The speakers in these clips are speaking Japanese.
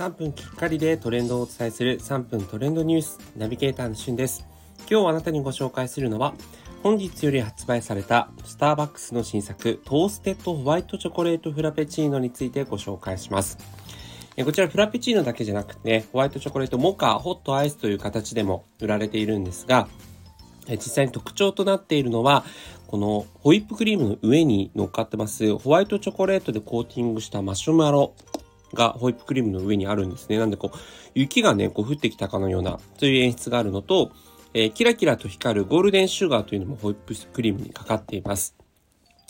3分きっかりでトレンドをお伝えする3分トレンドニュースナビゲーターのしゅんです。今日あなたにご紹介するのは本日より発売されたスターバックスの新作トーステッドホワイトチョコレートフラペチーノについてご紹介します。こちらフラペチーノだけじゃなくて、ホワイトチョコレートモカ、ホットアイスという形でも売られているんですが、実際に特徴となっているのは、このホイップクリームの上に乗っかってますホワイトチョコレートでコーティングしたマシュマロがホイップクリームの上にあるんですね。なんでこう、雪がね、こう降ってきたかのような、そういう演出があるのと、えー、キラキラと光るゴールデンシュガーというのもホイップクリームにかかっています。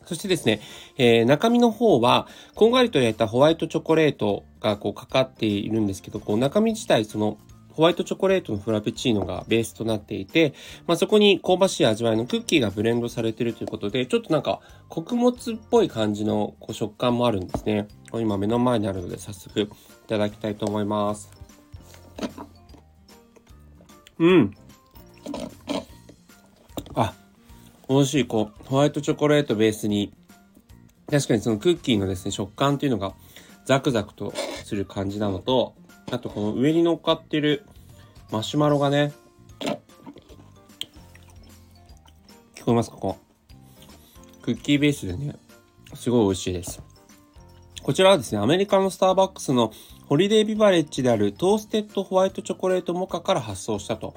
そしてですね、えー、中身の方は、こんがりと焼いたホワイトチョコレートがこうかかっているんですけど、こう中身自体そのホワイトチョコレートのフラペチーノがベースとなっていて、まあ、そこに香ばしい味わいのクッキーがブレンドされているということで、ちょっとなんか穀物っぽい感じのこう食感もあるんですね。今目の前にあるので早速いただきたいと思います。うん。あ、美味しい。こう、ホワイトチョコレートベースに、確かにそのクッキーのですね、食感っていうのがザクザクとする感じなのと、あとこの上に乗っかってるマシュマロがね、聞こえますここ。クッキーベースでね、すごい美味しいです。こちらはですね、アメリカのスターバックスのホリデービバレッジであるトーステッドホワイトチョコレートモカから発送したと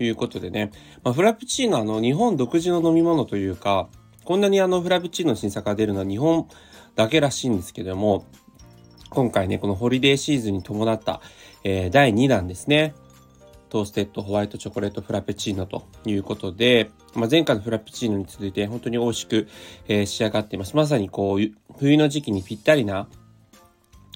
いうことでね、まあ、フラペチーノあの日本独自の飲み物というか、こんなにあのフラペチーノの新作が出るのは日本だけらしいんですけども、今回ね、このホリデーシーズンに伴った、えー、第2弾ですね。トーステッドホワイトチョコレートフラペチーノということで、まあ、前回のフラペチーノに続いて本当に美味しく、えー、仕上がっています。まさにこう、冬の時期にぴったりな、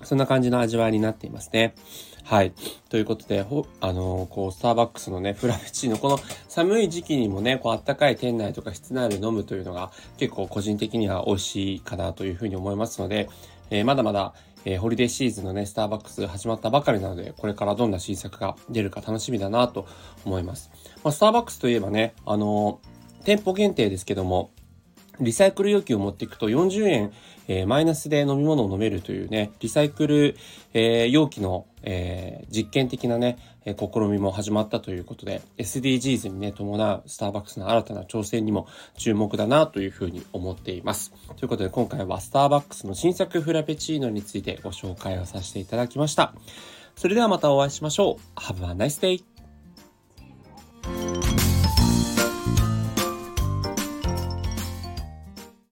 そんな感じの味わいになっていますね。はい。ということで、ほあのー、こう、スターバックスのね、フラペチーノ、この寒い時期にもね、こう、あったかい店内とか室内で飲むというのが結構個人的には美味しいかなというふうに思いますので、えー、まだまだ、えー、ホリデーシーズンのね、スターバックス始まったばかりなので、これからどんな新作が出るか楽しみだなと思います。まあ、スターバックスといえばね、あのー、店舗限定ですけども、リサイクル容器を持っていくと40円、えー、マイナスで飲み物を飲めるというね、リサイクル、えー、容器の、えー、実験的なね、え試みも始まったということで、SDGs にね、伴うスターバックスの新たな挑戦にも注目だなというふうに思っています。ということで今回はスターバックスの新作フラペチーノについてご紹介をさせていただきました。それではまたお会いしましょう。Have a nice day!